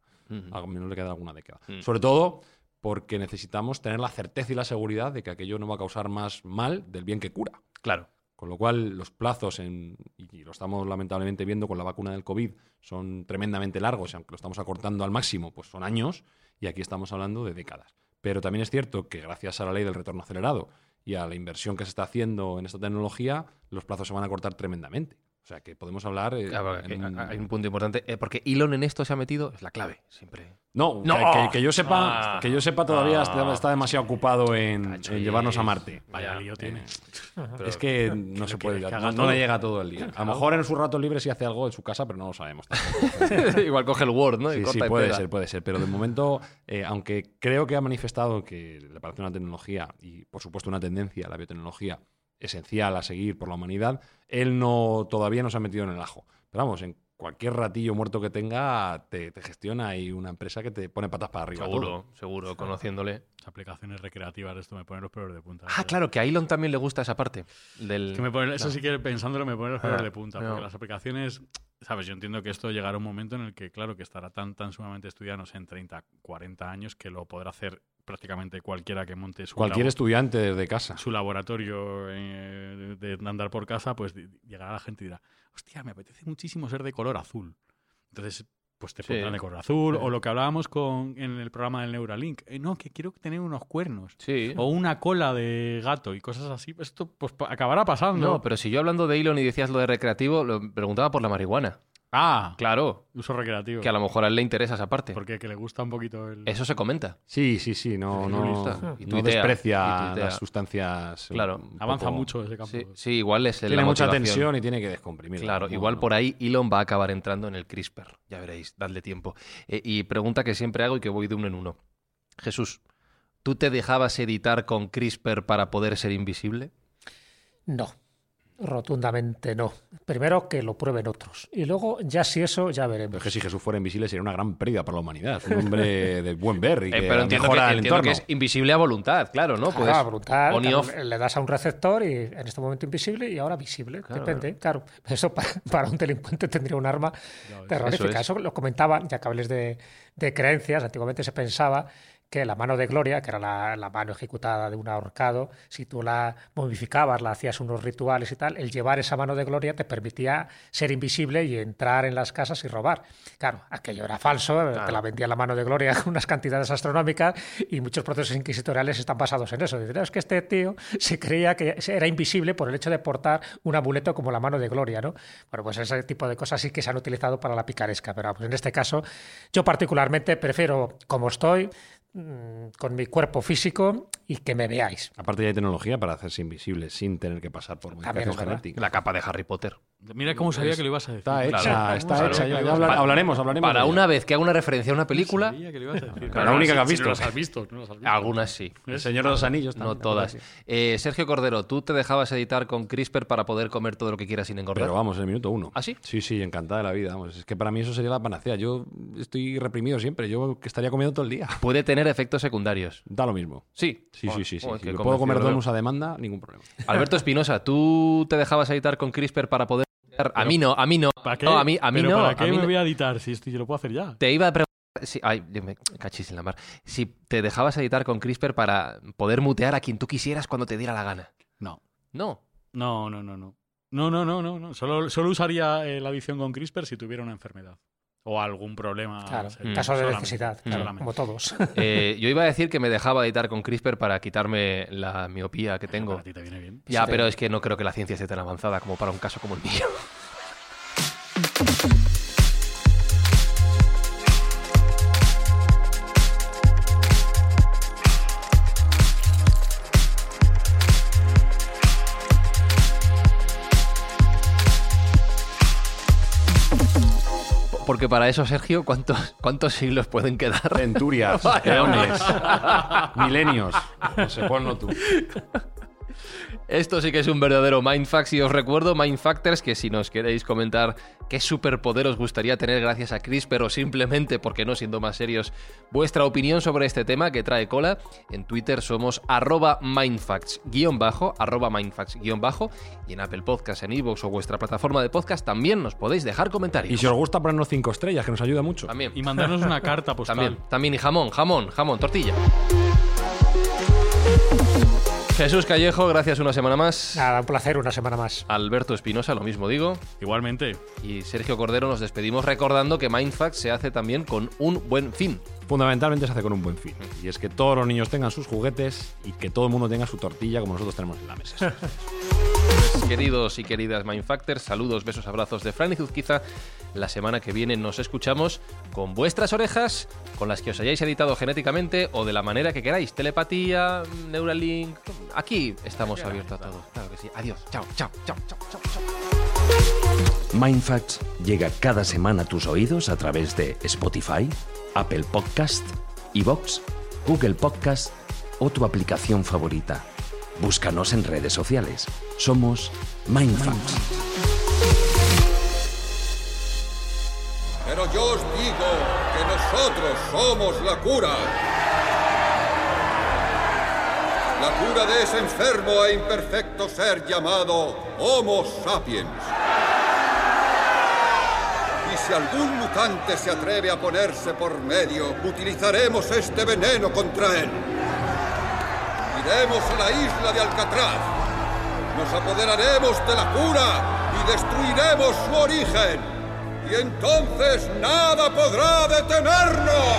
Al menos le queda alguna década. Sobre todo porque necesitamos tener la certeza y la seguridad de que aquello no va a causar más mal del bien que cura. Claro. Con lo cual, los plazos, en, y lo estamos lamentablemente viendo con la vacuna del COVID, son tremendamente largos, y aunque lo estamos acortando al máximo, pues son años, y aquí estamos hablando de décadas. Pero también es cierto que gracias a la ley del retorno acelerado y a la inversión que se está haciendo en esta tecnología, los plazos se van a cortar tremendamente. O sea que podemos hablar... eh, Claro, que en un- Hay un punto importante. eh, porque Elon en esto se ha metido, es la clave, siempre. No, No. Que, que- que yo sepa, Ah. que yo sepa todavía Ah. está, demasiado ocupado en, llevarnos a Marte. Vaya lío tiene. Eh, es que no se puede, que no, no le llega todo el día. A lo mejor en sus ratos libres sí hace algo en su casa, pero no lo sabemos. Igual coge el Word, ¿no? Y Sí, corta sí, puede ser, puede ser. Pero de momento, eh, aunque creo que ha manifestado que le parece una tecnología y, por supuesto, una tendencia a la biotecnología esencial a seguir por la humanidad, él no todavía no se ha metido en el ajo. Pero vamos, en cualquier ratillo muerto que tenga, te, te gestiona y una empresa que te pone patas para arriba. todo. Seguro, seguro, conociéndole. Las aplicaciones recreativas, esto me pone los pelos de punta. Ah, claro, que a Elon también le gusta esa parte. Del... Que me pone- eso sí que pensándolo me pone los pelos Ah, de punta, no. porque las aplicaciones sabes, yo entiendo que esto llegará un momento en el que, claro, que estará tan, tan sumamente estudiado, no sé, en 30, 40 años, que lo podrá hacer prácticamente cualquiera que monte su, Cualquier estudiante desde casa. su laboratorio eh, de, de andar por casa, pues llegará la gente y dirá, hostia, me apetece muchísimo ser de color azul. Entonces, pues te Sí. pondrán de color azul. Sí. O lo que hablábamos con, en el programa del Neuralink. eh, no, que quiero tener unos cuernos. Sí. O una cola de gato y cosas así. Esto pues, acabará pasando. No, pero si yo hablando de Elon y decías lo de recreativo, lo preguntaba por la marihuana. Ah, Claro, uso recreativo. que a lo mejor a él le interesa esa parte. Porque que le gusta un poquito el... Eso se comenta. Sí, sí, sí, no, no. Y no desprecia y las sustancias. Claro. Avanza poco- mucho ese campo. Sí, sí, igual es Tiene la mucha tensión y tiene que descomprimir. Claro, igual por ahí Elon va a acabar entrando en el CRISPR. Ya veréis, dadle tiempo. Eh, y pregunta que siempre hago y que voy de uno en uno. Jesús, ¿tú te dejabas editar con CRISPR para poder ser invisible? No, rotundamente no. Primero que lo prueben otros. Y luego, ya si eso, ya Pero veremos. es que si Jesús fuera invisible sería una gran pérdida para la humanidad. Un hombre de buen ver y Eh, que pero entiendo, que, el entiendo entorno. que es invisible a voluntad, claro, ¿no? Claro, Puedes brutal. on y claro, off. Le das a un receptor y en este momento invisible y ahora visible. Claro, Depende, claro. Eso para, para un delincuente tendría un arma terrorífica. es. Eso, lo comentaba, ya que hables de, de creencias, antiguamente se pensaba que la mano de gloria, que era la, la mano ejecutada de un ahorcado, si tú la modificabas, la hacías unos rituales y tal, el llevar esa mano de gloria te permitía ser invisible y entrar en las casas y robar. Claro, aquello era falso, te la vendía la mano de gloria con unas cantidades astronómicas y muchos procesos inquisitoriales están basados en eso. Dicen, "No, es que este tío se creía que era invisible por el hecho de portar un amuleto como la mano de gloria, ¿no? Bueno, pues ese tipo de cosas sí que se han utilizado para la picaresca, pero vamos, en este caso yo particularmente prefiero como estoy, con mi cuerpo físico y que me veáis. Aparte ya hay tecnología para hacerse invisible sin tener que pasar por modificación genética. La capa de Harry Potter. Mira cómo sabía que lo ibas a decir. Está hecha, Claro, está claro, hecha. claro. Ya habla- hablaremos, hablaremos. Para una vez que haga una referencia a una película, Sabía que lo ibas a decir. Claro, la única que has Si visto. no las has visto. no las has visto. algunas sí. El Señor de los Anillos. No también, todas. sí. Eh, Sergio Cordero, ¿tú te dejabas editar con CRISPR para poder comer todo lo que quieras sin engordar? Pero vamos, en el minuto uno. ¿Ah, sí? Sí, sí, encantada de la vida. Vamos. Es que para mí eso sería la panacea. Yo estoy reprimido siempre. Yo que estaría comiendo todo el día. Puede tener efectos secundarios. Da lo mismo. Sí. Sí, sí, sí. Si puedo comer donuts a demanda, ningún problema. Alberto Espinosa, ¿tú te dejabas editar con CRISPR para poder... a mí no, a mí no. ¿Para qué? No, a mí, a mí ¿Pero no. ¿Para qué a mí me no. voy a editar si esto yo lo puedo hacer ya? Te iba a preguntar... Si, ay, me cachis en la mar. Si te dejabas editar con CRISPR para poder mutear a quien tú quisieras cuando te diera la gana. No. No. No, no, no, no. No, no, no, no. no. Solo, solo usaría eh, la adición con CRISPR si tuviera una enfermedad. O algún problema. Claro, serio. Mm. caso de necesidad, claro, como todos. Eh, yo iba a decir que me dejaba editar con CRISPR para quitarme la miopía que tengo. A ti te viene bien. Ya, Sí, pero es que no creo que la ciencia esté tan avanzada como para un caso como el mío. Porque para eso, Sergio, ¿cuántos, cuántos siglos pueden quedar? Centurias, eones, milenios. No sé, ponlo tú. Esto sí que es un verdadero Mindfax y os recuerdo, Mindfactors, que si nos queréis comentar qué superpoder os gustaría tener gracias a CRISPR o simplemente, porque no siendo más serios, vuestra opinión sobre este tema que trae cola, en Twitter somos arroba Mindfacts guion bajo, arroba Mindfacts guion bajo, y en Apple Podcast, en iVoox o vuestra plataforma de podcast también nos podéis dejar comentarios. Y si os gusta ponernos cinco estrellas, que nos ayuda mucho. También, Y mandarnos una carta postal. también, también, y jamón, jamón, jamón, tortilla. Jesús Callejo, gracias una semana más. Nada, un placer, una semana más. Alberto Espinosa, lo mismo digo. Igualmente. Y Sergio Cordero nos despedimos recordando que Mindfax se hace también con un buen fin. Fundamentalmente se hace con un buen fin. Y es que todos los niños tengan sus juguetes y que todo el mundo tenga su tortilla como nosotros tenemos en la mesa. Queridos y queridas Mindfactors, saludos, besos, abrazos de Fran y Zuzquiza. La semana que viene nos escuchamos con vuestras orejas, con las que os hayáis editado genéticamente o de la manera que queráis. Telepatía, Neuralink. Aquí estamos abiertos a todo. Claro que sí. Adiós. Chao, chao, chao, chao, chao. chao. Mindfacts llega cada semana a tus oídos a través de Spotify, Apple Podcast, Evox, Google Podcast o tu aplicación favorita. Búscanos en redes sociales. Somos Mindfacts. Pero yo os digo que nosotros somos la cura. La cura de ese enfermo e imperfecto ser llamado Homo sapiens. si algún mutante se atreve a ponerse por medio, utilizaremos este veneno contra él. Iremos a la isla de Alcatraz. Nos apoderaremos de la cura y destruiremos su origen. Y entonces nada podrá detenernos.